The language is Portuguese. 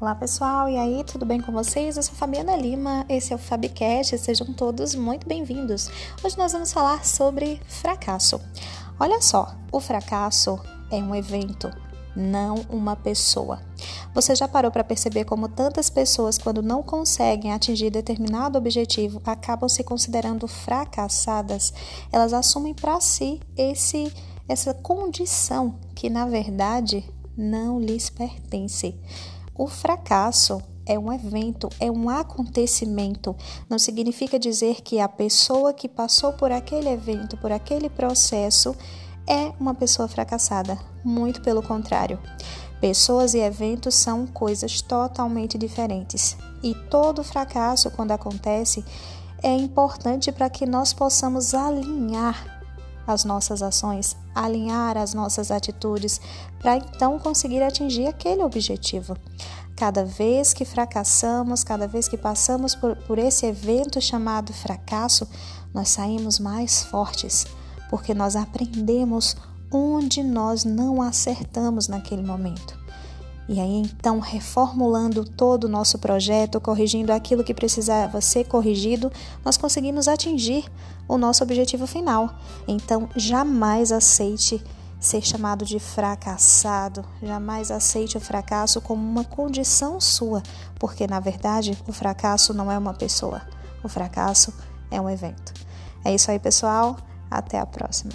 Olá pessoal, e aí, tudo bem com vocês? Eu sou Fabiana Lima, esse é o Fabcast, sejam todos muito bem-vindos. Hoje nós vamos falar sobre fracasso. Olha só, o fracasso é um evento, não uma pessoa. Você já parou para perceber como tantas pessoas, quando não conseguem atingir determinado objetivo, acabam se considerando fracassadas? Elas assumem para si esse essa condição que na verdade não lhes pertence. O fracasso é um evento, é um acontecimento. Não significa dizer que a pessoa que passou por aquele evento, por aquele processo, é uma pessoa fracassada. Muito pelo contrário. Pessoas e eventos são coisas totalmente diferentes. E todo fracasso, quando acontece, é importante para que nós possamos alinhar as nossas ações, alinhar as nossas atitudes, para então conseguir atingir aquele objetivo. Cada vez que fracassamos, cada vez que passamos por, por esse evento chamado fracasso, nós saímos mais fortes, porque nós aprendemos onde nós não acertamos naquele momento. E aí, então, reformulando todo o nosso projeto, corrigindo aquilo que precisava ser corrigido, nós conseguimos atingir o nosso objetivo final. Então, jamais aceite ser chamado de fracassado, jamais aceite o fracasso como uma condição sua, porque na verdade o fracasso não é uma pessoa, o fracasso é um evento. É isso aí, pessoal. Até a próxima.